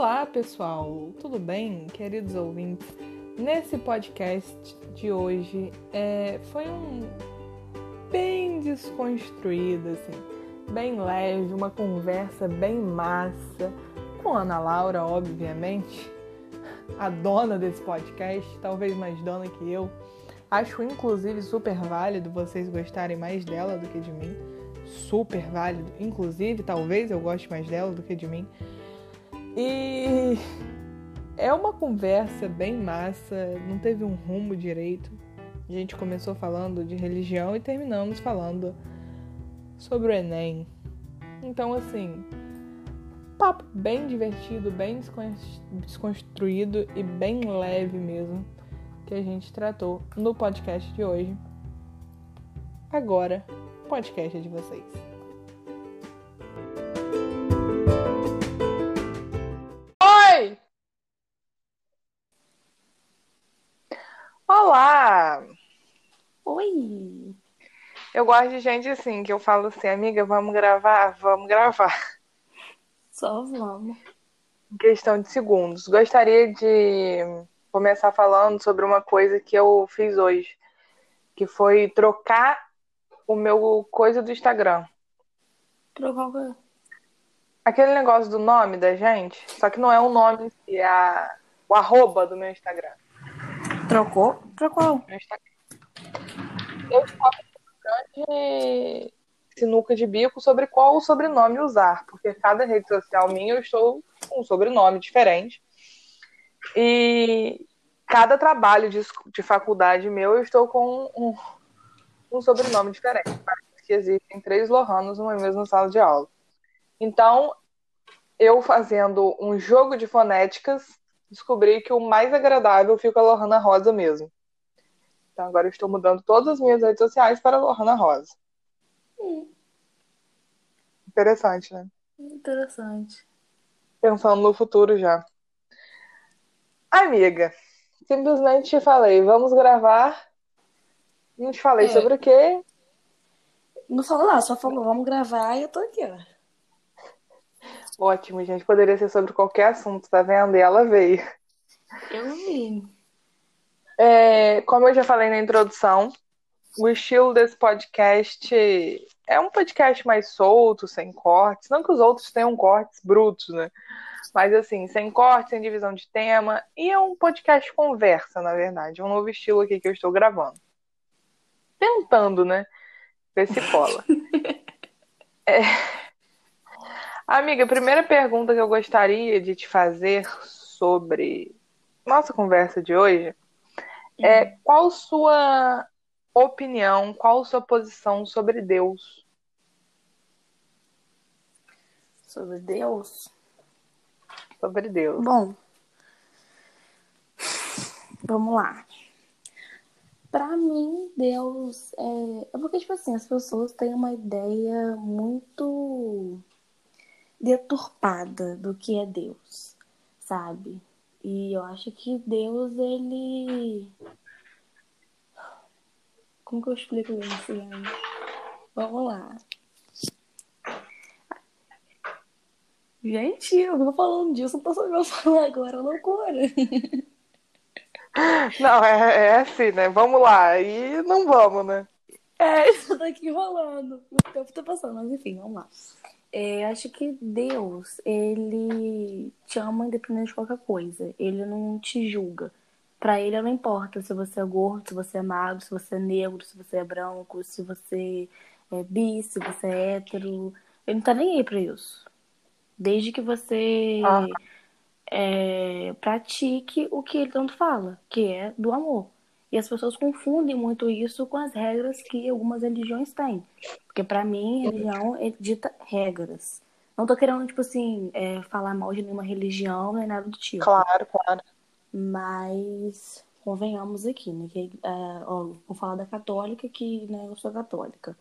Olá, pessoal, tudo bem, queridos ouvintes? Nesse podcast de hoje é, foi um bem desconstruído, assim, bem leve, uma conversa bem massa com Ana Laura, obviamente, a dona desse podcast, talvez mais dona que eu. Acho inclusive super válido vocês gostarem mais dela do que de mim. Super válido, inclusive, talvez eu goste mais dela do que de mim. E é uma conversa bem massa, não teve um rumo direito. A gente começou falando de religião e terminamos falando sobre o Enem. Então, assim, papo bem divertido, bem desconstruído e bem leve mesmo que a gente tratou no podcast de hoje. Agora, podcast é de vocês. Olá! Oi! Eu gosto de gente assim, que eu falo assim, amiga, vamos gravar? Vamos gravar. Só vamos. Em questão de segundos. Gostaria de começar falando sobre uma coisa que eu fiz hoje, que foi trocar o meu coisa do Instagram. Trocar o quê? Aquele negócio do nome da gente, só que não é o nome, é a, o arroba do meu Instagram. Trocou? Trocou. Eu estava com grande sinuca de bico sobre qual sobrenome usar, porque cada rede social minha eu estou com um sobrenome diferente. E cada trabalho de, de faculdade meu eu estou com um, um sobrenome diferente. Parece que existem três Lohanos numa mesma sala de aula. Então, eu fazendo um jogo de fonéticas, descobri que o mais agradável fica a Lohana Rosa mesmo. Então agora eu estou mudando todas as minhas redes sociais para a Lohana Rosa. Hum. Interessante, né? Interessante. Pensando no futuro já. Amiga, simplesmente te falei, vamos gravar. Não te falei é. sobre o quê? Não falou lá, só falou, vamos gravar e eu tô aqui, ó. Ótimo, gente. Poderia ser sobre qualquer assunto, tá vendo? E ela veio. Eu vi. É, como eu já falei na introdução, o estilo desse podcast é um podcast mais solto, sem cortes. Não que os outros tenham cortes brutos, né? Mas assim, sem cortes, sem divisão de tema. E é um podcast conversa, na verdade. É um novo estilo aqui que eu estou gravando. Tentando, né? Ver se cola. é. Amiga, a primeira pergunta que eu gostaria de te fazer sobre nossa conversa de hoje é hum. qual sua opinião, qual sua posição sobre Deus? Sobre Deus? Sobre Deus. Bom, vamos lá. Para mim, Deus é... é porque, tipo assim, as pessoas têm uma ideia muito deturpada do que é Deus, sabe? E eu acho que Deus, ele. Como que eu explico isso, gente? Vamos lá. Gente, eu tô falando disso, não tô sabendo falar agora, é loucura. Não, é, é assim, né? Vamos lá, e não vamos, né? É, isso tá aqui rolando. O tempo tá passando, mas enfim, vamos lá. É, acho que Deus, ele te ama independente de qualquer coisa. Ele não te julga. Para ele não importa se você é gordo, se você é magro, se você é negro, se você é branco, se você é bi, se você é hétero. Ele não tá nem aí pra isso. Desde que você ah. é, pratique o que ele tanto fala, que é do amor. E as pessoas confundem muito isso com as regras que algumas religiões têm. Porque para mim, religião é dita regras. Não tô querendo, tipo assim, é, falar mal de nenhuma religião, nem nada do tipo. Claro, claro. Mas convenhamos aqui, né? Que, é, ó, vou falar da católica, que né, eu sou católica.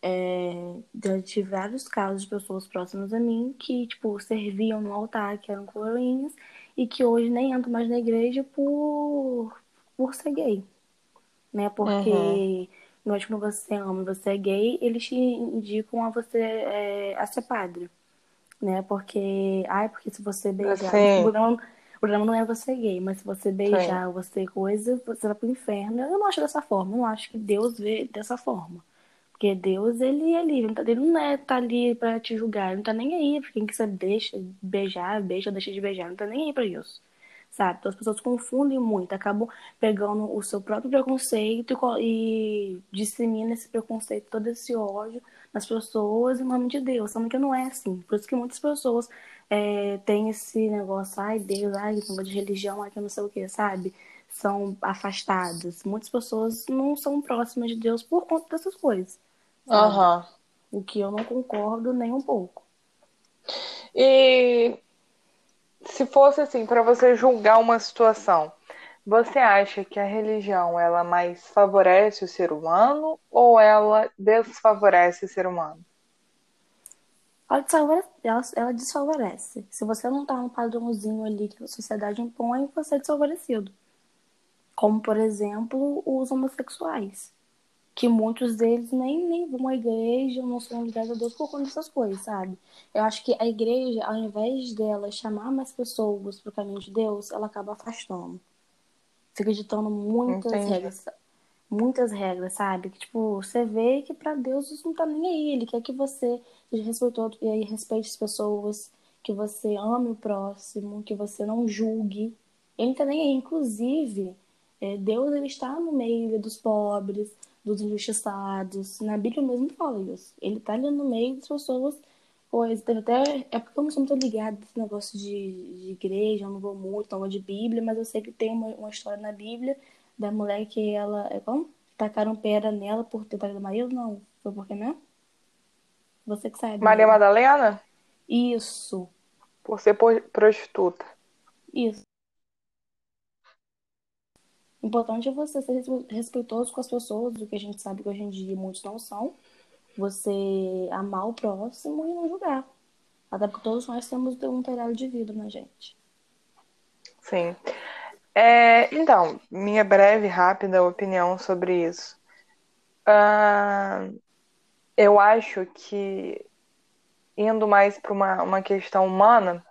É, já tive vários casos de pessoas próximas a mim que, tipo, serviam no altar, que eram coroinhas, e que hoje nem entram mais na igreja por por ser gay. Né? Porque uhum. nós, quando você ama você é gay, eles te indicam a você é, a ser padre. né? Porque, ai, porque se você beijar, o problema, o problema, não é você gay, mas se você beijar, Sim. você coisa, você vai pro inferno. Eu não acho dessa forma, eu não acho que Deus vê dessa forma. Porque Deus, ele é livre, ele não é tá ali pra te julgar, ele não tá nem aí pra quem quiser deixa beijar, beija, deixa de beijar, não tá nem aí pra isso sabe? Então as pessoas confundem muito, acabam pegando o seu próprio preconceito e, e disseminam esse preconceito, todo esse ódio nas pessoas em nome de Deus, sendo que não é assim. Por isso que muitas pessoas é, têm esse negócio, ai Deus, ai, negócio de religião, ai, que não sei o que, sabe? São afastadas. Muitas pessoas não são próximas de Deus por conta dessas coisas. Uhum. O que eu não concordo nem um pouco. E se fosse assim para você julgar uma situação, você acha que a religião ela mais favorece o ser humano ou ela desfavorece o ser humano? Ela, ela, ela desfavorece. Se você não tá no padrãozinho ali que a sociedade impõe, você é desfavorecido. Como, por exemplo, os homossexuais que muitos deles nem, nem vão à igreja, não são ligados a Deus por conta dessas coisas, sabe? Eu acho que a igreja, ao invés dela chamar mais pessoas para o caminho de Deus, ela acaba afastando. Fica ditando muitas Entendi. regras. Muitas regras, sabe? Que, tipo, você vê que para Deus isso não tá nem aí. Ele quer que você seja respeitoso e respeite as pessoas, que você ame o próximo, que você não julgue. Ele não tá nem aí. Inclusive, é, Deus ele está no meio dos pobres, dos injustiçados. Na Bíblia mesmo fala isso. Ele tá ali no meio das pessoas. Pois, até. É porque eu não sou muito ligada nesse negócio de, de igreja, eu não vou muito, não vou de Bíblia, mas eu sei que tem uma, uma história na Bíblia da mulher que ela. É como? Tacaram pedra nela por ter traído o marido? Não. Foi porque, né? Você que sabe. Maria né? Madalena? Isso. Por ser prostituta. Isso importante é você ser respeitoso com as pessoas, o que a gente sabe que hoje em dia muitos não são. Você amar o próximo e não julgar. Até porque todos nós temos um telhado de vida na gente. Sim. É, então, minha breve, rápida opinião sobre isso. Uh, eu acho que, indo mais para uma, uma questão humana,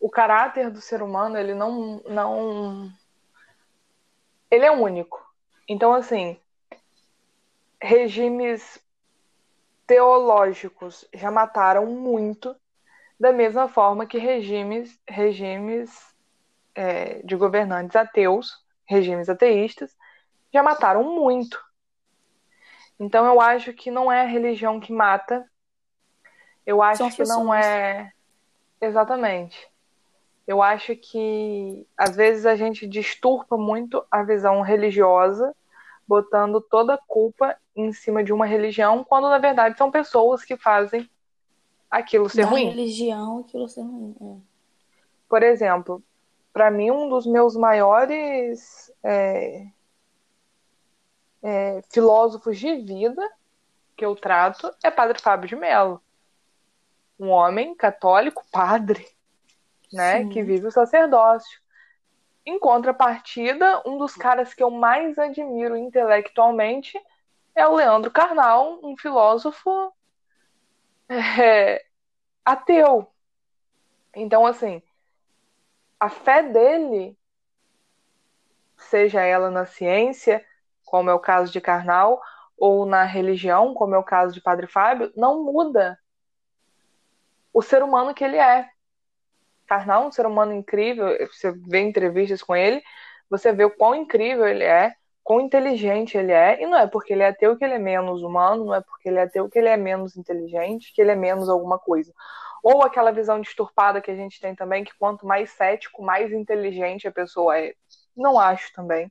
o caráter do ser humano, ele não, não ele é único. Então, assim, regimes teológicos já mataram muito, da mesma forma que regimes, regimes é, de governantes ateus, regimes ateístas, já mataram muito. Então, eu acho que não é a religião que mata. Eu acho que não é. Exatamente. Eu acho que às vezes a gente disturpa muito a visão religiosa, botando toda a culpa em cima de uma religião, quando na verdade são pessoas que fazem aquilo ser da ruim. religião, aquilo ser ruim. É. Por exemplo, para mim um dos meus maiores é, é, filósofos de vida que eu trato é Padre Fábio de Mello. Um homem católico, padre, né, Sim. que vive o sacerdócio. Em contrapartida, um dos caras que eu mais admiro intelectualmente é o Leandro Carnal, um filósofo é, ateu. Então, assim, a fé dele, seja ela na ciência, como é o caso de Carnal, ou na religião, como é o caso de Padre Fábio, não muda o ser humano que ele é. É um ser humano incrível, você vê entrevistas com ele, você vê o quão incrível ele é, quão inteligente ele é, e não é porque ele é ateu que ele é menos humano, não é porque ele é ateu que ele é menos inteligente, que ele é menos alguma coisa. Ou aquela visão disturpada que a gente tem também, que quanto mais cético, mais inteligente a pessoa é. Não acho também.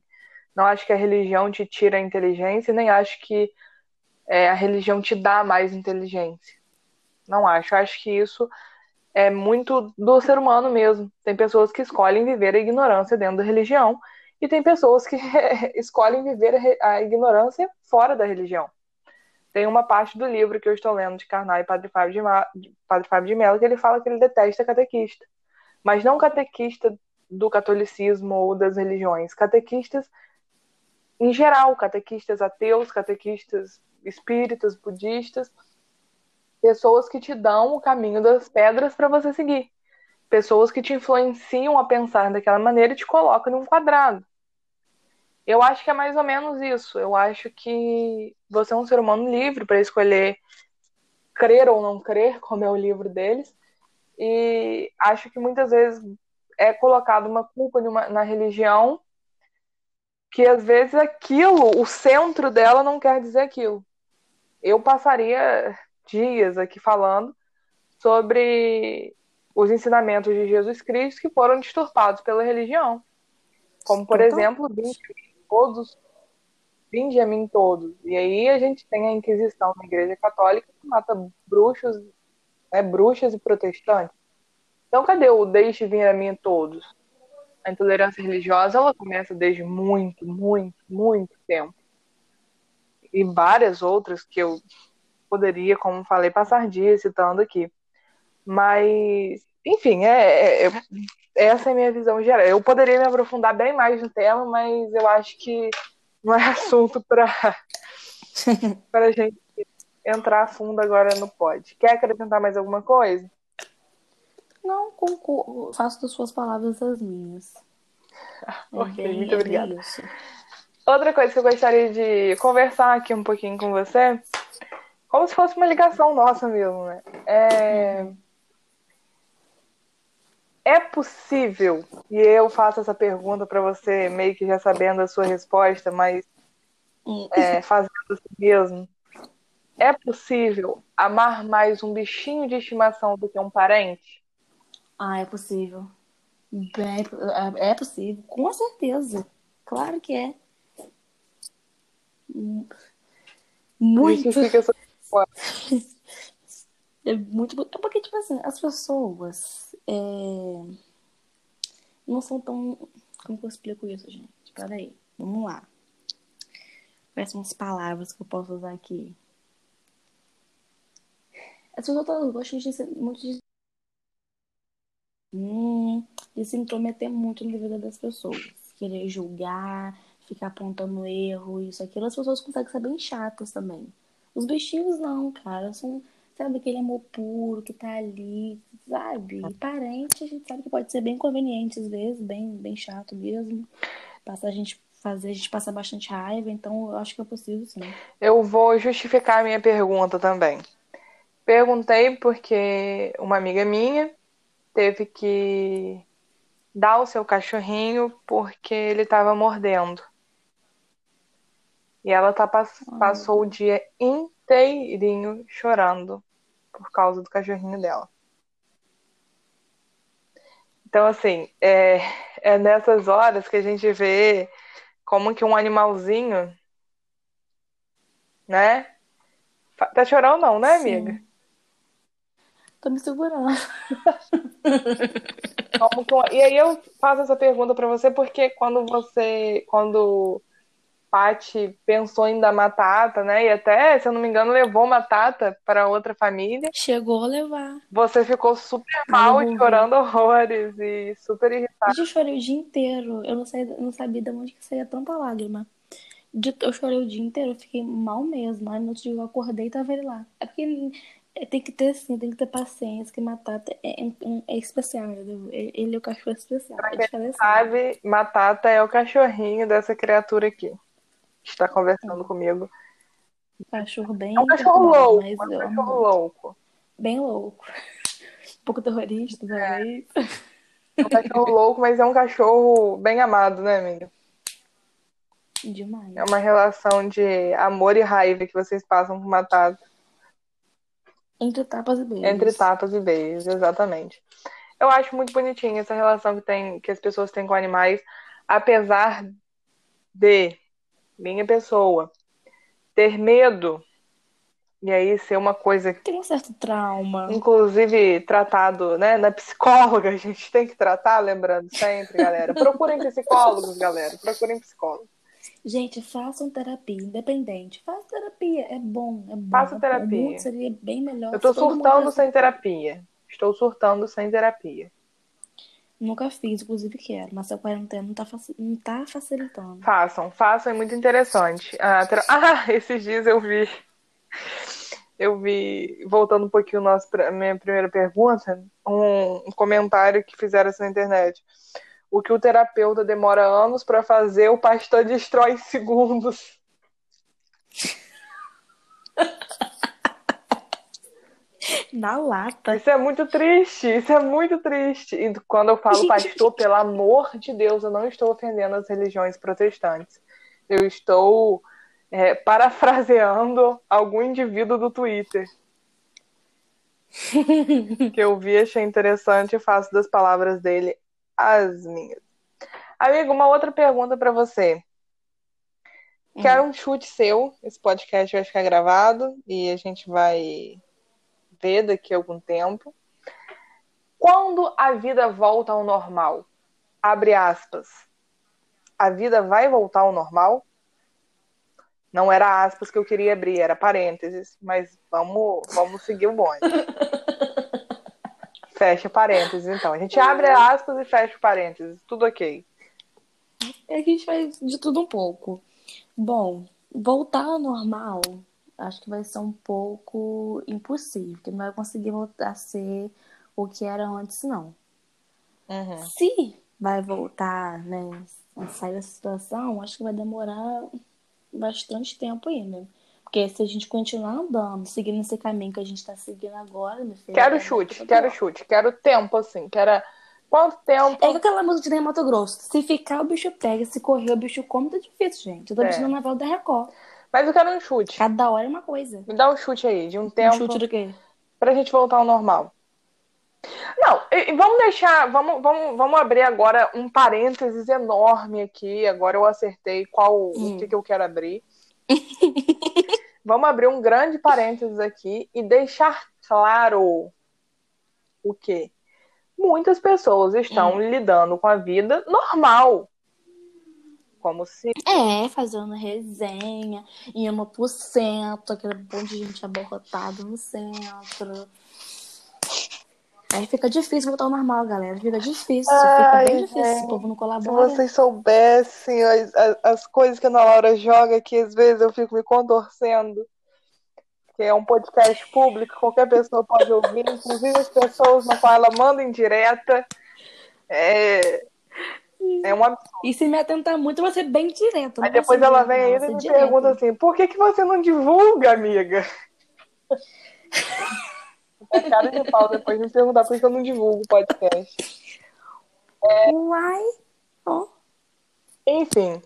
Não acho que a religião te tira a inteligência, nem acho que é, a religião te dá mais inteligência. Não acho. Acho que isso é muito do ser humano mesmo. Tem pessoas que escolhem viver a ignorância dentro da religião e tem pessoas que escolhem viver a ignorância fora da religião. Tem uma parte do livro que eu estou lendo de Karnal e Padre Fábio de, Ma... Padre Fábio de Mello que ele fala que ele detesta catequista. Mas não catequista do catolicismo ou das religiões. Catequistas em geral, catequistas ateus, catequistas espíritas, budistas pessoas que te dão o caminho das pedras para você seguir. Pessoas que te influenciam a pensar daquela maneira e te colocam num quadrado. Eu acho que é mais ou menos isso. Eu acho que você é um ser humano livre para escolher crer ou não crer, como é o livro deles. E acho que muitas vezes é colocado uma culpa na religião que às vezes aquilo, o centro dela não quer dizer aquilo. Eu passaria dias aqui falando sobre os ensinamentos de Jesus Cristo que foram disturbados pela religião. Como, por então, exemplo, vinde a mim todos, vinde a mim todos. E aí a gente tem a Inquisição na Igreja Católica que mata bruxos, né, bruxas e protestantes. Então, cadê o deixe vir a mim todos? A intolerância religiosa ela começa desde muito, muito, muito tempo. E várias outras que eu poderia, como falei, passar dias citando aqui. Mas, enfim, é, é, é, essa é a minha visão geral. Eu poderia me aprofundar bem mais no tema, mas eu acho que não é assunto para a gente entrar a fundo agora no pod. Quer acrescentar mais alguma coisa? Não, concordo. Faço das suas palavras as minhas. ok, é muito é obrigada. Outra coisa que eu gostaria de conversar aqui um pouquinho com você como se fosse uma ligação nossa mesmo, né? É, é possível, e eu faço essa pergunta para você, meio que já sabendo a sua resposta, mas hum. é, fazendo assim mesmo. É possível amar mais um bichinho de estimação do que um parente? Ah, é possível. Bem, é, é possível, com certeza. Claro que é. Muito. Justifica é muito. É porque, tipo assim, as pessoas é... não são tão. Como que eu explico isso, gente? Peraí, vamos lá. Quais são as palavras que eu posso usar aqui? As pessoas gostam de ser muito de... Hum, de se intrometer muito na vida das pessoas. Querer julgar, ficar apontando erro, isso, aquilo. As pessoas conseguem ser bem chatas também. Os bichinhos não, cara. São, sabe, aquele amor puro que tá ali, sabe? Parente, a gente sabe que pode ser bem conveniente às vezes, bem, bem chato mesmo. Passa a gente fazer, a gente passa bastante raiva, então eu acho que é possível sim. Eu vou justificar a minha pergunta também. Perguntei porque uma amiga minha teve que dar o seu cachorrinho porque ele estava mordendo. E ela tá, passou o dia inteirinho chorando por causa do cachorrinho dela. Então, assim, é, é nessas horas que a gente vê como que um animalzinho, né? Tá chorando não, né, amiga? Sim. Tô me segurando. e aí eu faço essa pergunta para você porque quando você, quando Paty pensou em dar Matata, né? E até, se eu não me engano, levou Matata para outra família. Chegou a levar. Você ficou super mal, chorando horrores e super irritada. Eu chorei o dia inteiro. Eu não, saí, não sabia de onde que saía tanta lágrima. Eu chorei o dia inteiro, eu fiquei mal mesmo. Aí no outro dia eu acordei e tava ele lá. É porque tem que ter, assim, tem que ter paciência, que Matata é, é, é especial, entendeu? Ele é o cachorro especial. Pra é quem sabe, Matata é o cachorrinho dessa criatura aqui está conversando comigo. Cachorro bem. É um cachorro louco. É um cachorro louco. Bem louco. Um pouco terrorista, talvez. É. é um cachorro louco, mas é um cachorro bem amado, né, amiga? Demais. É uma relação de amor e raiva que vocês passam com Matata. Entre tapas e beijos. Entre tapas e beijos, exatamente. Eu acho muito bonitinha essa relação que, tem, que as pessoas têm com animais, apesar de minha pessoa. Ter medo e aí ser uma coisa tem um certo trauma. Inclusive tratado, né, na psicóloga, a gente tem que tratar, lembrando sempre, galera. Procurem psicólogos, galera. Procurem psicólogos. Gente, façam terapia, independente. Faça terapia, é bom, é bom. Faça terapia. O seria bem melhor. Eu tô surtando sem terapia. Estou surtando sem terapia. Nunca fiz, inclusive quero, mas a quarentena não tá, não tá facilitando. Façam, façam, é muito interessante. Ah, ter... ah, esses dias eu vi. eu vi, voltando um pouquinho à minha primeira pergunta, um, um comentário que fizeram assim na internet. O que o terapeuta demora anos para fazer, o pastor destrói em segundos. Na lata. Isso é muito triste, isso é muito triste. E quando eu falo pastor, pelo amor de Deus, eu não estou ofendendo as religiões protestantes. Eu estou é, parafraseando algum indivíduo do Twitter. que eu vi, achei interessante e faço das palavras dele as minhas. Amigo, uma outra pergunta para você. Quero um chute seu. Esse podcast vai ficar gravado e a gente vai ver daqui a algum tempo. Quando a vida volta ao normal, abre aspas, a vida vai voltar ao normal? Não era aspas que eu queria abrir, era parênteses, mas vamos, vamos seguir o bonde. fecha parênteses, então. A gente abre aspas e fecha parênteses, tudo ok. É a gente faz de tudo um pouco. Bom, voltar ao normal acho que vai ser um pouco impossível, que não vai conseguir voltar a ser o que era antes, não. Uhum. Se vai voltar, né, a sair dessa situação, acho que vai demorar bastante tempo ainda. Porque se a gente continuar andando, seguindo esse caminho que a gente está seguindo agora, meu filho. Quero chute, quero chute, quero tempo, assim. Quero. Quanto tempo? É aquela música de Ney Mato Grosso. Se ficar, o bicho pega. Se correr, o bicho come. Tá difícil, gente. Eu tô é. na novela da Record. Mas eu quero um chute. Cada hora é uma coisa. Me dá um chute aí, de um tempo. Um chute do quê? Pra gente voltar ao normal. Não, vamos deixar, vamos, vamos, vamos abrir agora um parênteses enorme aqui. Agora eu acertei qual hum. o que, que eu quero abrir. vamos abrir um grande parênteses aqui e deixar claro o quê? Muitas pessoas estão hum. lidando com a vida normal. Como se. É, fazendo resenha, indo pro centro, aquele monte de gente aborrotada no centro. Aí fica difícil voltar ao normal, galera. Fica difícil, Ai, fica bem difícil. O povo não colabora. Se vocês soubessem as, as, as, coisas que a Ana Laura joga aqui, às vezes eu fico me contorcendo. Que é um podcast público, qualquer pessoa pode ouvir, inclusive as pessoas na qual ela manda em direta. É, é um absurdo. E se me atentar muito, ser bem direto. Aí depois ela vem aí e me direto. pergunta assim: por que, que você não divulga, amiga? É cara de pau depois me perguntar por que eu não divulgo o podcast. É... Uai! Oh. Enfim.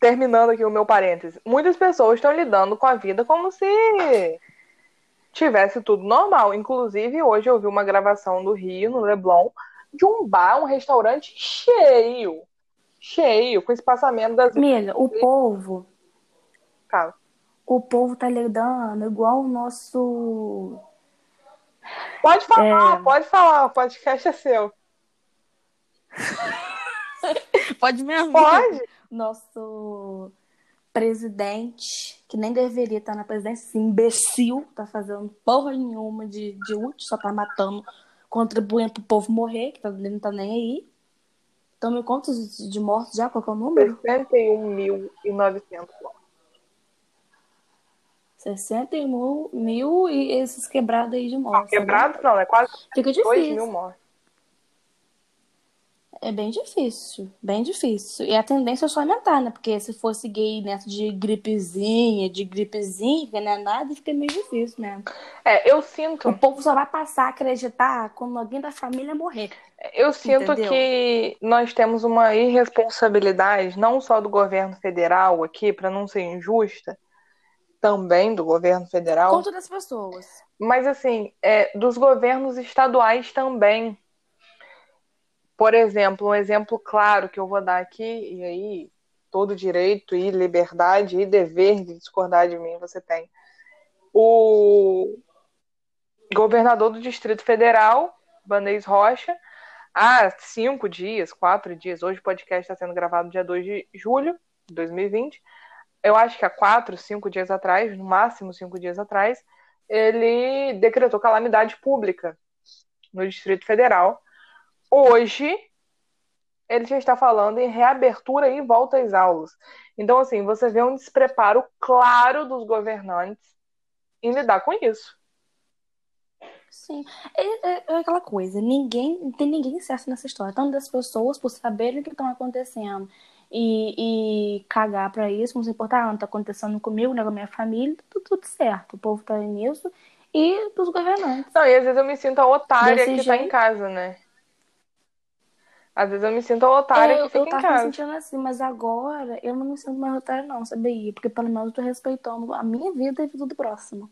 Terminando aqui o meu parênteses. Muitas pessoas estão lidando com a vida como se tivesse tudo normal. Inclusive, hoje eu vi uma gravação do Rio, no Leblon, de um bar, um restaurante cheio. Cheio, com espaçamento das. Amiga, o povo. Fala o povo tá lidando igual o nosso. Pode falar, é... pode falar, o podcast é seu. pode mesmo? Pode. Nosso presidente, que nem deveria estar na presidência, esse imbecil, tá fazendo porra nenhuma de, de útil, só tá matando, contribuindo pro povo morrer, que tá, ele não tá nem aí. Então, me conta de mortos já? Qual é o número? 61.900 mortos. 61 mil e esses quebrados aí de morte. Quebrados né? não, é quase Fica difícil. 2 mil mortes. É bem difícil, bem difícil. E a tendência é só aumentar, né? Porque se for seguir nessa de gripezinha, de gripezinha, que não é nada, fica meio difícil mesmo. É, eu sinto. O povo só vai passar a acreditar quando alguém da família morrer. Eu sinto Entendeu? que nós temos uma irresponsabilidade, não só do governo federal aqui, para não ser injusta, também do governo federal. Com todas as pessoas. Mas, assim, é, dos governos estaduais também. Por exemplo, um exemplo claro que eu vou dar aqui, e aí todo direito e liberdade e dever de discordar de mim você tem. O governador do Distrito Federal, Banês Rocha, há cinco dias, quatro dias, hoje o podcast está sendo gravado dia 2 de julho de 2020, eu acho que há quatro, cinco dias atrás, no máximo cinco dias atrás, ele decretou calamidade pública no Distrito Federal. Hoje, ele já está falando em reabertura e volta às aulas. Então, assim, você vê um despreparo claro dos governantes em lidar com isso. Sim, é, é, é aquela coisa, ninguém, não tem ninguém certo nessa história. Tanto das pessoas, por saberem o que estão acontecendo e, e cagar pra isso, não se importar, ah, não tá acontecendo comigo, né, com a minha família, tudo, tudo certo. O povo tá nisso. E dos governantes. Não, e às vezes eu me sinto a otária Desse que jeito... tá em casa, né? Às vezes eu me sinto otária é, que fica eu, eu tava me sentindo assim, mas agora eu não me sinto mais otária não, sabia? Porque pelo menos eu tô respeitando a minha vida e a vida do próximo.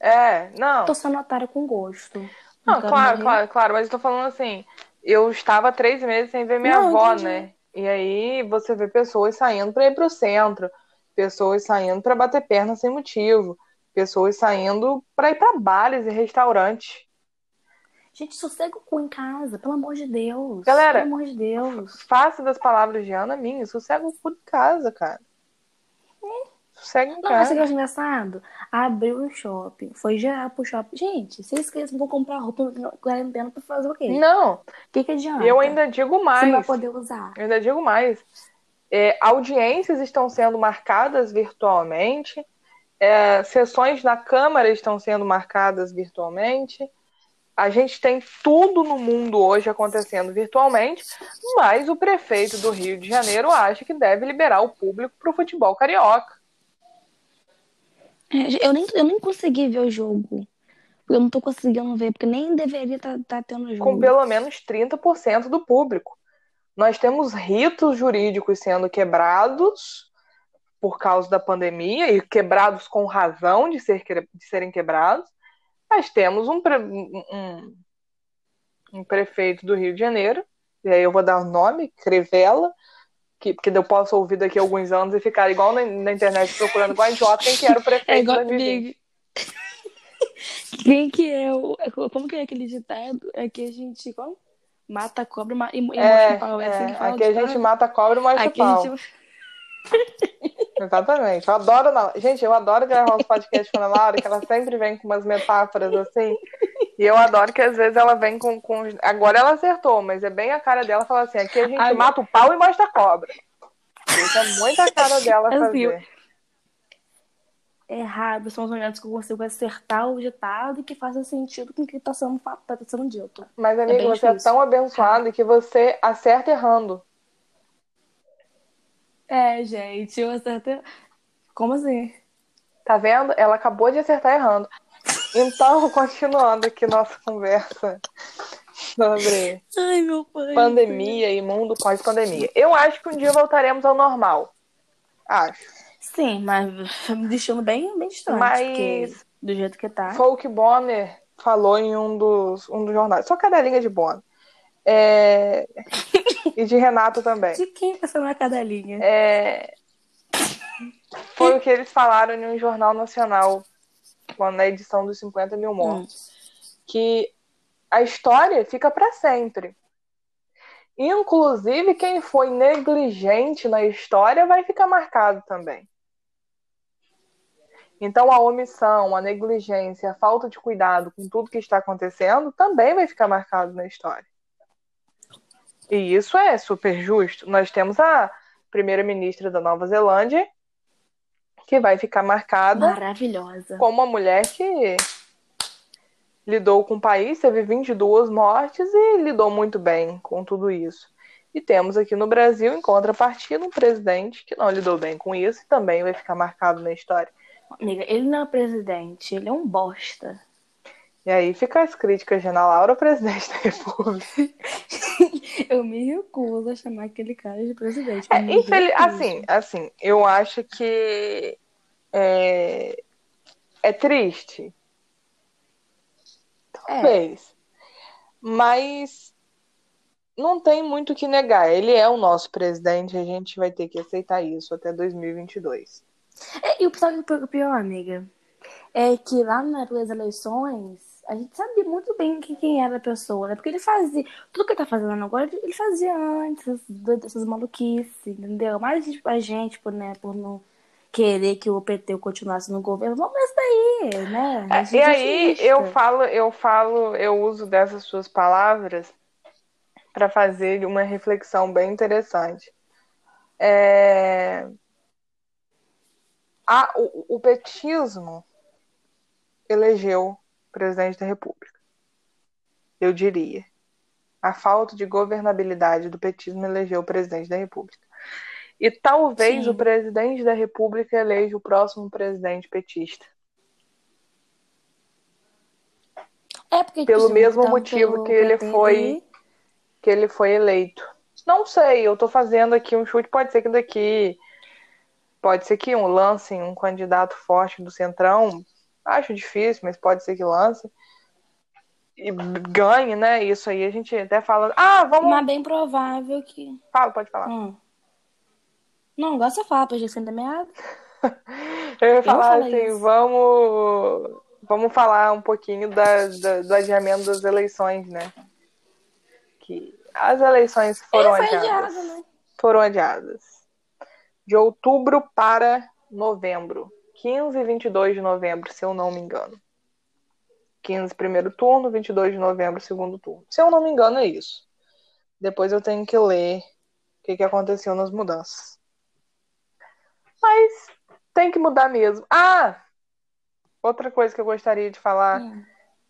É, não. Tô sendo otária com gosto. Não, não claro, claro, claro, mas eu tô falando assim, eu estava três meses sem ver minha não, avó, né? E aí você vê pessoas saindo pra ir pro centro, pessoas saindo pra bater perna sem motivo, pessoas saindo pra ir pra bares e restaurantes. Gente, sossega o cu em casa, pelo amor de Deus. Galera, pelo amor de Deus. Faça das palavras de Ana minha, sossega o cu em casa, cara. É. Sossega em Não, casa. Não, mas engraçado? Abriu o shopping, foi gerar pro shopping. Gente, vocês esquecem, vou comprar roupa na quarentena pra fazer o quê? Não. O que, que adianta? Eu ainda digo mais. Você vai poder usar. Eu ainda digo mais. É, audiências estão sendo marcadas virtualmente. É, sessões na Câmara estão sendo marcadas virtualmente a gente tem tudo no mundo hoje acontecendo virtualmente, mas o prefeito do Rio de Janeiro acha que deve liberar o público para o futebol carioca. É, eu nem, eu nem consegui ver o jogo. Eu não estou conseguindo ver, porque nem deveria estar tá, tá tendo jogo. Com pelo menos 30% do público. Nós temos ritos jurídicos sendo quebrados por causa da pandemia, e quebrados com razão de, ser, de serem quebrados mas temos um, um, um prefeito do Rio de Janeiro, e aí eu vou dar o nome, Crivella, que, porque eu posso ouvir daqui a alguns anos e ficar igual na, na internet procurando igual idiota quem que era o prefeito é igual, Quem que é o. Como que é aquele ditado? É que a gente. Como? Mata a cobra e, e é, mostra o pau. É, assim é aqui a gente mata a cobra e mostra o pau. Gente... Exatamente. Eu adoro. Não. Gente, eu adoro gravar os podcasts com a Laura, que ela sempre vem com umas metáforas assim. E eu adoro que às vezes ela vem com. com... Agora ela acertou, mas é bem a cara dela falar assim: aqui a gente Ai, mata o pau e mostra a cobra. Isso é muito a cara dela assim, fazer. É raro, são os momentos que eu consigo acertar o ditado que faça sentido com o que está sendo, tá sendo dito. Mas, amigo, é você difícil. é tão abençoado que você acerta errando. É, gente, eu acertei. Como assim? Tá vendo? Ela acabou de acertar errando. Então, continuando aqui nossa conversa sobre Ai, meu pai, pandemia e mundo pós-pandemia. Eu acho que um dia voltaremos ao normal. Acho. Sim, mas me deixando bem, bem distante. Mas do jeito que tá. Folk Bonner falou em um dos, um dos jornais. Só cadelinha de Bonner. É... e de Renato também. De quem não é cadelinha? É... Foi o que eles falaram em um jornal nacional, na edição dos 50 mil mortos. Hum. Que a história fica para sempre. Inclusive, quem foi negligente na história vai ficar marcado também. Então, a omissão, a negligência, a falta de cuidado com tudo que está acontecendo também vai ficar marcado na história. E isso é super justo. Nós temos a primeira-ministra da Nova Zelândia, que vai ficar marcada maravilhosa como uma mulher que lidou com o país, teve 22 mortes e lidou muito bem com tudo isso. E temos aqui no Brasil, em contrapartida, um presidente que não lidou bem com isso e também vai ficar marcado na história. Amiga, ele não é presidente, ele é um bosta. E aí fica as críticas de Ana Laura, presidente da República. eu me recuso a chamar aquele cara de presidente. É, infeliz... Assim, assim, eu acho que é, é triste. Talvez. É. Mas não tem muito o que negar. Ele é o nosso presidente, a gente vai ter que aceitar isso até 2022. É, e o pior, amiga, é que lá nas eleições a gente sabia muito bem quem era a pessoa, né? Porque ele fazia. Tudo que ele tá fazendo agora, ele fazia antes, essas maluquices, entendeu? Mas tipo, a gente, por, né, por não querer que o PT continuasse no governo, vamos isso daí, né? É, e aí eu falo, eu falo, eu uso dessas suas palavras para fazer uma reflexão bem interessante. É... a, o, o petismo elegeu presidente da República. Eu diria. A falta de governabilidade do petismo elegeu o presidente da República. E talvez Sim. o presidente da República eleja o próximo presidente petista. É porque tipo, Pelo assim, mesmo motivo que ele PT, foi- Que ele foi eleito. Não sei, eu tô fazendo aqui um chute. Pode ser que daqui. Pode ser que um lancem um candidato forte do Centrão. Acho difícil, mas pode ser que lance. E ganhe, né? Isso aí a gente até fala. Ah, vamos. Mas bem provável que. Fala, pode falar. Hum. Não, agora você fala pra gente ser meado. Eu ia falar assim, isso. vamos, vamos falar um pouquinho da, da- do adiamento das eleições, né? Que as eleições foram adiadas. adiado, né? Foram adiadas. De outubro para novembro. 15 e 22 de novembro, se eu não me engano. 15 primeiro turno, 22 de novembro segundo turno. Se eu não me engano, é isso. Depois eu tenho que ler o que, que aconteceu nas mudanças. Mas tem que mudar mesmo. Ah! Outra coisa que eu gostaria de falar, Hum.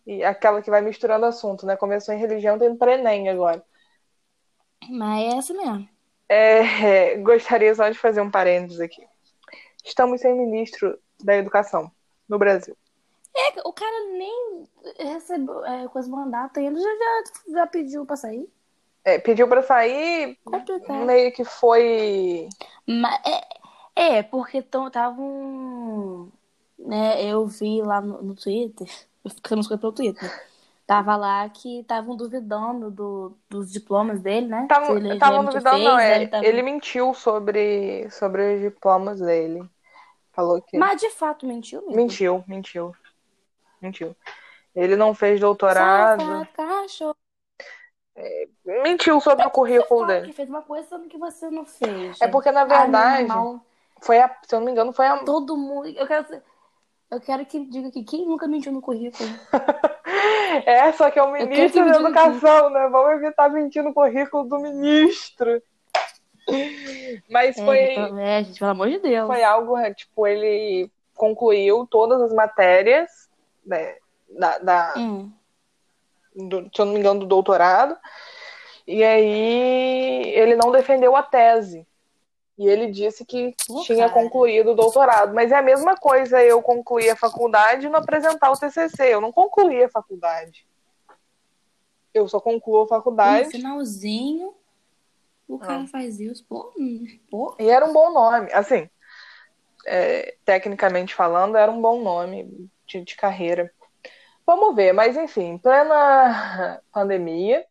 e aquela que vai misturando assunto, né? Começou em religião, tem para Enem agora. Mas é essa mesmo. É, gostaria só de fazer um parênteses aqui. Estamos sem ministro da educação no Brasil. É, o cara nem recebeu é, coisa do mandato ainda, já, já, já pediu pra sair. É, pediu para sair, Complicado. meio que foi. Mas é, é porque estavam. Né, eu vi lá no, no Twitter, eu fiquei coisas pelo Twitter. Tava lá que estavam duvidando do, dos diplomas dele, né? Ele Estavam duvidando, fez, não. É, tava- Ele mentiu sobre, sobre os diplomas dele. Falou que. Mas de fato mentiu mesmo. Mentiu, mentiu. Mentiu. Ele não fez doutorado. Safado, cachorro. Mentiu sobre o currículo dele. que fez uma coisa sendo que você não fez. É porque, na verdade, normal. foi a, se eu não me engano, foi a. Todo mundo. Eu quero, eu quero que diga que quem nunca mentiu no currículo. É, só que é o ministro da educação, né? Vamos evitar mentir no currículo do ministro. Mas É, foi, é, gente, pelo amor de Deus. foi algo, é, tipo, ele concluiu todas as matérias né, da, da- Hum. do, se eu não me engano, do doutorado. E aí ele não defendeu a tese. E ele disse que Pô, tinha cara. concluído o doutorado. Mas é a mesma coisa eu concluir a faculdade e não apresentar o TCC. Eu não concluí a faculdade. Eu só concluo a No faculdade. finalzinho, o cara Ah. faz isso. Pô, pô. E era um bom nome. Assim, é, tecnicamente falando, era um bom nome de, de carreira. Vamos ver, mas enfim, em plena pandemia,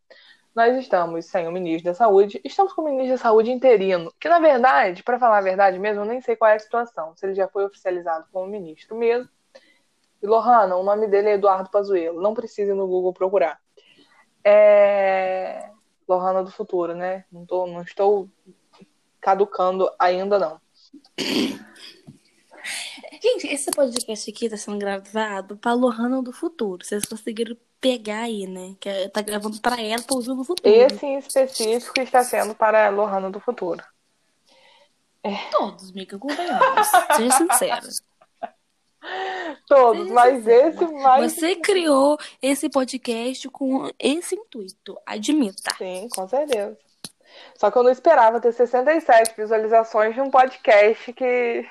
nós estamos sem o ministro da Saúde, estamos com o ministro da Saúde interino, que na verdade, para falar a verdade mesmo, eu nem sei qual é a situação, se ele já foi oficializado como ministro mesmo. E Lohana, o nome dele é Eduardo Pazuello, não precisa ir no Google procurar. É... Lohana do futuro, né? Não, tô, não estou caducando ainda não. Gente, esse podcast aqui tá sendo gravado pra Lohana do futuro. Vocês conseguiram pegar aí, né? Que é- tá gravando pra ela, pra ouvir no futuro. Esse em específico está sendo para a Lohana do futuro. Todos, Mica, convenhamos. Seja sincero. Todos, mas esse mais. Você criou esse podcast com esse intuito. Admita. Sim, com certeza. Só que eu não esperava ter 67 visualizações de um podcast que,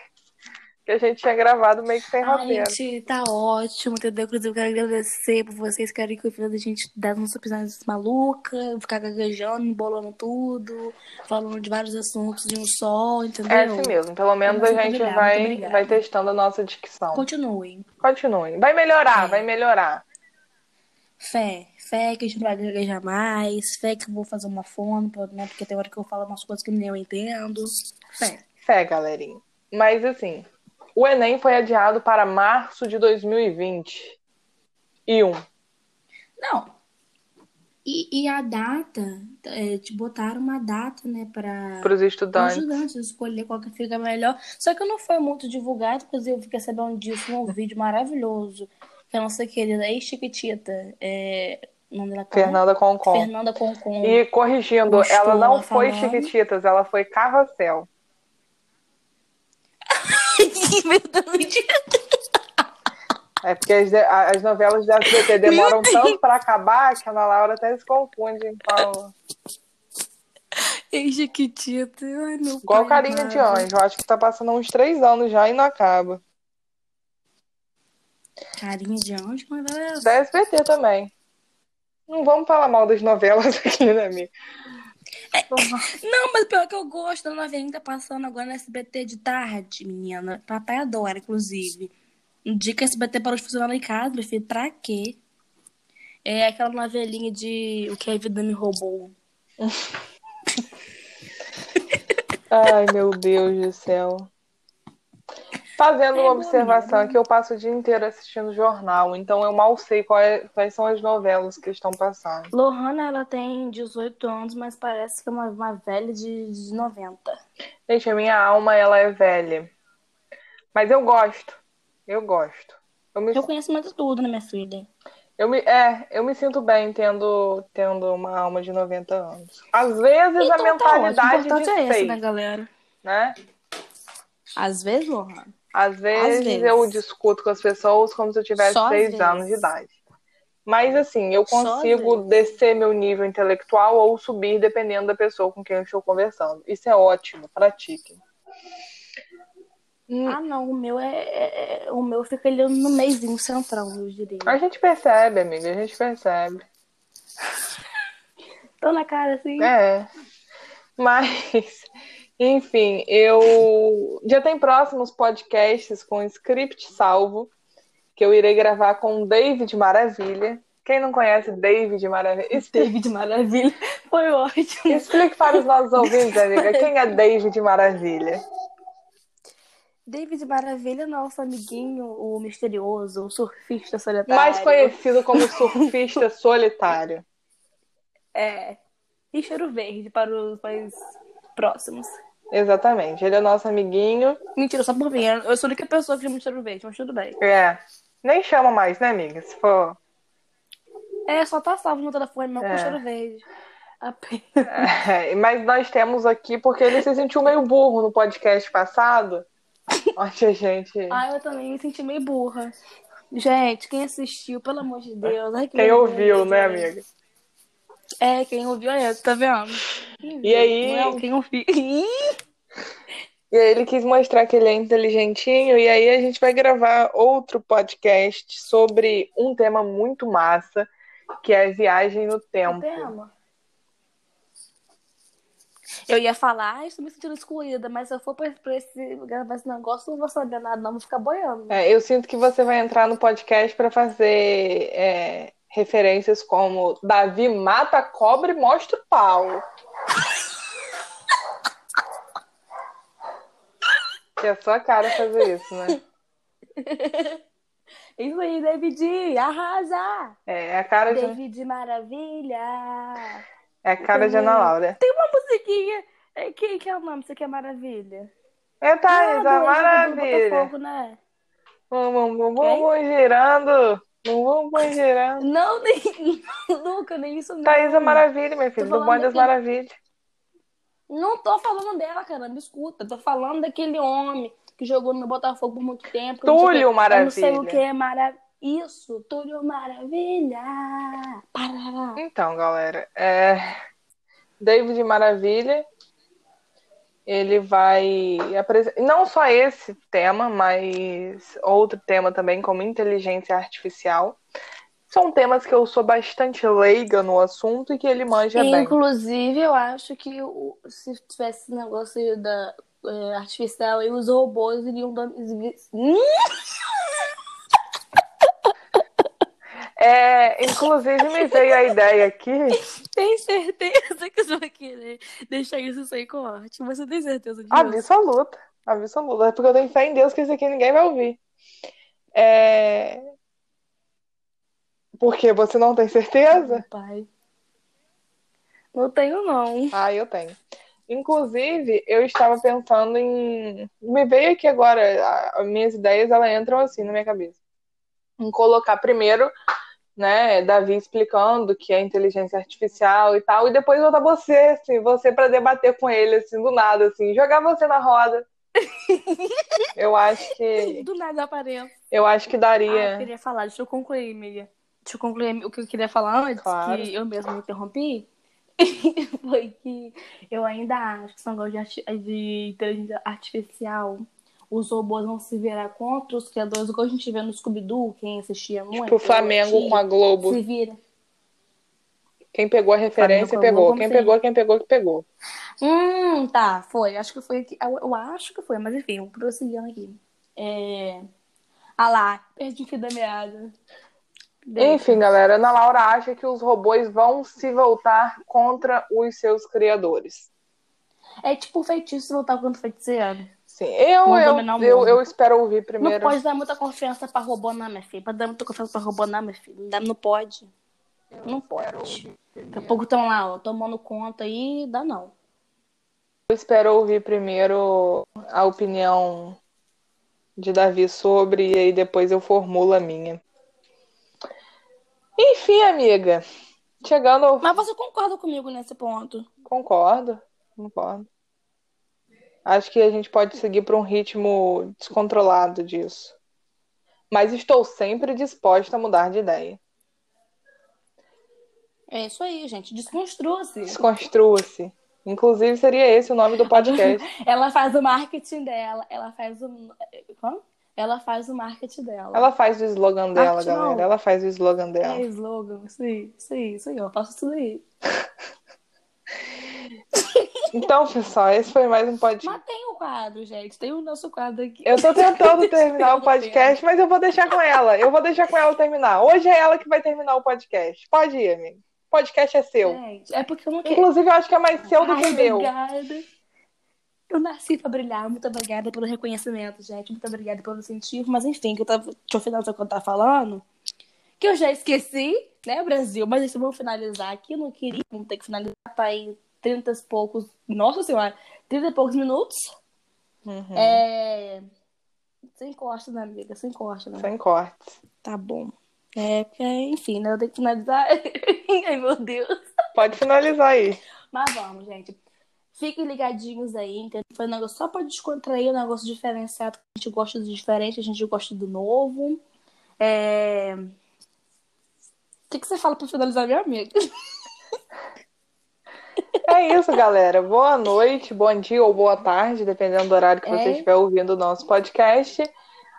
que a gente tinha gravado meio que sem Ai, roteiro. gente, tá ótimo, entendeu? Inclusive, eu quero agradecer por vocês que querem que o filho da gente dar uns episódios maluca, ficar gaguejando, embolando tudo, falando de vários assuntos de um só, entendeu? É assim mesmo. Pelo menos a gente obrigada, vai, vai testando a nossa dicção. Continuem. Continuem. Vai melhorar, É. vai melhorar. Fé. Fé que a gente não vai gaguejar mais. Fé que eu vou fazer uma fono, né? Porque tem hora que eu falo umas coisas que nem eu entendo. Fé. Fé, galerinha. Mas assim, o Enem foi adiado para março de 2020. E um. Não. E, e a data, é, te botaram uma data, né. Para os estudantes. estudantes escolher qual que fica melhor. Só que não foi muito divulgado, inclusive eu fiquei sabendo disso num vídeo maravilhoso que a nossa querida ex-chiquitita, é, é? Fernanda Concon. Fernanda Concon. E corrigindo, ela não foi falando. Chiquititas, ela foi Carrossel. É porque as, as novelas da SBT demoram tanto para acabar que a Ana Laura até se confunde em qual. Ei. Ai, meu Igual Carinha de Anjo. Acho que tá passando uns três anos já e não acaba. Carinha de Anjo? Mas Da SBT também. Não vamos falar mal das novelas aqui, né, amiga? Não, mas pior que eu gosto da novelinha tá passando agora na SBT de tarde, menina. Papai adora, inclusive. Um dia que SBT parou de funcionar lá em casa, meu filho, pra quê? É aquela novelinha de O que a vida me roubou. Ai, meu Deus do céu. Fazendo É uma observação mesmo. aqui, eu passo o dia inteiro assistindo jornal, então eu mal sei é- quais são as novelas que estão passando. Lohana, ela tem 18 anos, mas parece que é uma, uma velha de, de 90. Gente, a minha alma, ela é velha. Mas eu gosto. Eu gosto. Eu me, Eu conheço mais de tudo, né, minha filha? eu me, é, eu me sinto bem tendo, tendo uma alma de 90 anos. Às vezes a Então tá ótimo. O mentalidade importante de é seis, né, galera? né? Às vezes, Lohana. Às vezes, vezes. eu discuto com as pessoas como se eu tivesse Só às seis anos de idade. Mas assim, eu às consigo descer meu nível intelectual ou subir dependendo da pessoa com quem eu estou conversando. Isso é ótimo, pratiquem. Hum, Ah, não, o meu é, é- é- O meu fica ali no meizinho centrão, eu diria. A gente percebe, amiga, a gente percebe. Tô na cara assim. É. Mas, enfim, eu já tem próximos podcasts com script salvo que eu irei gravar com o David Maravilha. Quem não conhece David Maravilha? Expli- David Maravilha. Foi ótimo. Explique para os nossos ouvintes, amiga, quem é David Maravilha? David Maravilha, nosso amiguinho, o misterioso, o surfista solitário. Mais conhecido como surfista solitário. É. E cheiro verde para os mais próximos. Exatamente, ele é nosso amiguinho. Mentira, só por mim. Eu sou a única pessoa que chama de verde, mas tudo bem. É. Nem chama mais, né, amiga? Se for. É, só tá salvo no telefone, mas É. com cheiro verde. Apenas. É, mas nós temos aqui porque ele se sentiu meio burro no podcast passado. Onde a gente. Ah, eu também me senti meio burra. Gente, quem assistiu, pelo amor de Deus. ai, que Quem ouviu, né, amiga? É, quem ouviu é, tá vendo? E viu, aí- Não é quem ouviu. E aí ele quis mostrar que ele é inteligentinho, e aí a gente vai gravar outro podcast sobre um tema muito massa, que é viagem no tempo. tema. Eu ia falar, ah, estou me sentindo excluída, mas se eu for pra, pra esse, gravar esse negócio, não vou saber nada, não, vou ficar boiando. É, eu sinto que você vai entrar no podcast para fazer é, referências como Davi mata a cobra e mostra o pau. Que é a sua cara fazer isso, né? Isso aí, David, arrasa! É, é a cara de, David Maravilha! é a cara de Ana Laura. Tem uma musiquinha. É, Quem que é o nome? Isso aqui é Maravilha. É, Thaís, do a maravilha. Botafogo, né? Bum, bum, bum, bum, girando. Bum, bum, girando. Não, nem. Nunca, nem isso não. Thaís é maravilha, minha filha, do Bonde das Maravilhas. Não tô falando dela, caramba, escuta. Tô falando daquele homem que jogou no Botafogo por muito tempo. que não. Túlio Eu não sei o Maravilha. que é mara... Isso, Túlio Maravilha. Parará. Então, galera, é... David Maravilha, ele vai apresentar não só esse tema, mas outro tema também, como inteligência artificial. São temas que eu sou bastante leiga no assunto e que ele manja bem. Inclusive, eu acho que se tivesse esse negócio da é, artificial e os robôs iriam dar. Hum? É, inclusive, me veio a ideia aqui. Tem certeza que você vai querer deixar isso sem corte? Você tem certeza disso? Absoluta. Absoluta. É porque eu tenho fé em Deus que isso aqui ninguém vai ouvir. É... Porque você não tem certeza? Pai. Não tenho, não. Ah, eu tenho. Inclusive, eu estava pensando em. Me veio aqui agora, as minhas ideias, elas entram assim na minha cabeça. Em colocar primeiro, né, Davi explicando que é inteligência artificial e tal, e depois botar você, assim, você para debater com ele, assim, do nada, assim, jogar você na roda. Eu acho que. Do nada aparece. Eu acho que Ah, eu daria. queria falar, deixa eu concluir, amiga. Deixa eu concluir o que eu queria falar antes, Claro. que eu mesma me interrompi. Foi que eu ainda acho que esse negócio de, de inteligência artificial, os robôs vão se virar contra os criadores, igual a gente vê no Scooby-Doo, quem assistia muito. Tipo, o Flamengo com a Globo. Se vira. Quem pegou a referência, pegou. Globo, Quem pegou, quem pegou, que pegou. Hum, tá, foi. Acho que foi aqui. Eu, eu acho que foi, mas enfim, prosseguindo aqui. É... Ah lá, perdi o fio da meada. Enfim, galera, Ana Laura acha que os robôs vão se voltar contra os seus criadores. É tipo feitiço voltar contra o feiticeiro. Sim, eu, eu, eu, eu espero ouvir Não primeiro. pode dar muita confiança pra robô, não, minha filha. Pra dar muita confiança pra robô, não, minha filha. Não, não pode. Não pode. Daqui a pouco estão lá, ó, tomando conta aí, dá não. Eu espero ouvir primeiro a opinião de Davi sobre, e aí depois eu formulo a minha. Enfim, amiga, chegando ao Mas você concorda comigo nesse ponto? Concordo, concordo. Acho que a gente pode seguir para um ritmo descontrolado disso. Mas estou sempre disposta a mudar de ideia. É isso aí, gente. Desconstrua-se. Desconstrua-se. Inclusive, seria esse o nome do podcast. Ela faz o marketing dela. Ela faz o. Como? Ela faz o marketing dela. Ela faz o slogan dela, Marketing não. galera. Ela faz o slogan É dela. slogan, isso aí, isso aí, isso aí, eu faço tudo aí. Então, pessoal, esse foi mais um podcast. Mas tem o quadro, gente. Tem o nosso quadro aqui. Eu tô tentando terminar o podcast, mas eu vou deixar com ela. Eu vou deixar com ela terminar. Hoje é ela que vai terminar o podcast. Pode ir, amigo. O podcast é seu. Gente, é porque eu não quero. Inclusive, eu acho que é mais seu do que meu. Obrigada. Eu nasci pra brilhar. Muito obrigada pelo reconhecimento, gente. Muito obrigada pelo incentivo. Mas enfim, que eu tava. Deixa eu finalizar o que eu tava falando. Que eu já esqueci, né, Brasil? Mas isso, vamos finalizar aqui. Eu não queria. Vamos ter que finalizar. Tá aí 30 e poucos. Nossa senhora! 30 e poucos minutos. Uhum. É. Sem corte, né, amiga? Sem corte, né? Sem cortes. Tá bom. É, porque, enfim, né? Eu tenho que finalizar. Ai, meu Deus. Pode finalizar aí. Mas vamos, gente. Fiquem ligadinhos aí, entendeu? Foi um negócio só pra descontrair, um negócio diferenciado. A gente gosta do diferente, a gente gosta do novo. É... O que, que você fala pra finalizar, minha amiga? É isso, galera. Boa noite, bom dia ou boa tarde, dependendo do horário que você É. estiver ouvindo o nosso podcast.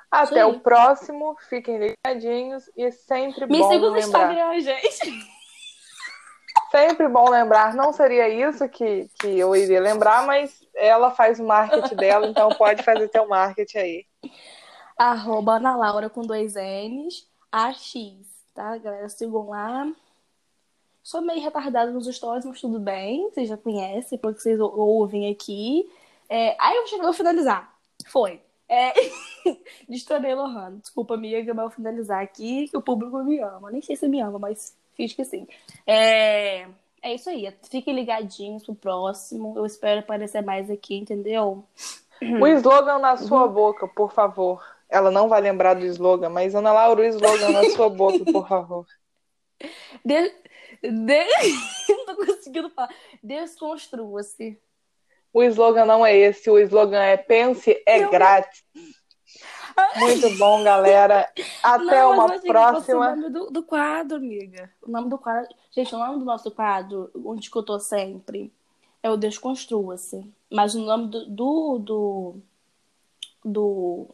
Até aí. o próximo. Fiquem ligadinhos e sempre Me bom siga no. Instagram, gente. Sempre bom lembrar. Não seria isso que, que eu iria lembrar, mas ela faz o marketing dela, então pode fazer teu marketing aí. Arroba Ana Laura com dois N's, AX, tá, galera? Sigam lá. Sou meio retardada nos stories, mas tudo bem. Vocês já conhecem, porque vocês ou- ouvem aqui. É... Aí eu vou finalizar. Foi. É... Destourei Lohana. Desculpa, amiga, mas eu vou finalizar aqui, que o público me ama. Nem sei se me ama, mas fiz que sim. É... É isso aí. Fiquem ligadinhos pro próximo. Eu espero aparecer mais aqui, entendeu? O slogan na Uhum. sua boca, por favor. Ela não vai lembrar do slogan, mas Ana Laura, o slogan na sua boca, por favor. De... De... não tô conseguindo falar. Desconstrua-se. O slogan não é esse, o slogan é pense, é Não. grátis. Muito bom, galera. Até Não, uma próxima. o nome do, do quadro, amiga. O nome do quadro. Gente, o nome do nosso quadro, onde que eu tô sempre, é o Desconstrua-se. Mas o nome do. do. do. do...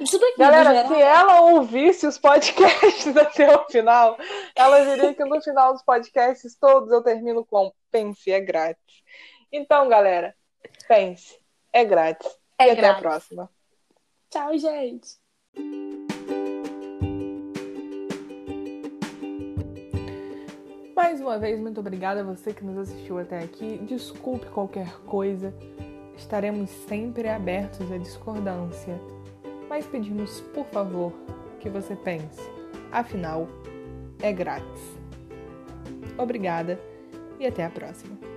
Isso daqui, Galera, se ela ouvisse os podcasts até o final, ela diria que no final dos podcasts todos eu termino com pense, é grátis. Então, galera, pense, é grátis. É e até a grátis. próxima. Tchau, gente. Mais uma vez, muito obrigada a você que nos assistiu até aqui. Desculpe qualquer coisa, estaremos sempre abertos à discordância. Mas pedimos, por favor, que você pense. Afinal, é grátis. Obrigada e até a próxima.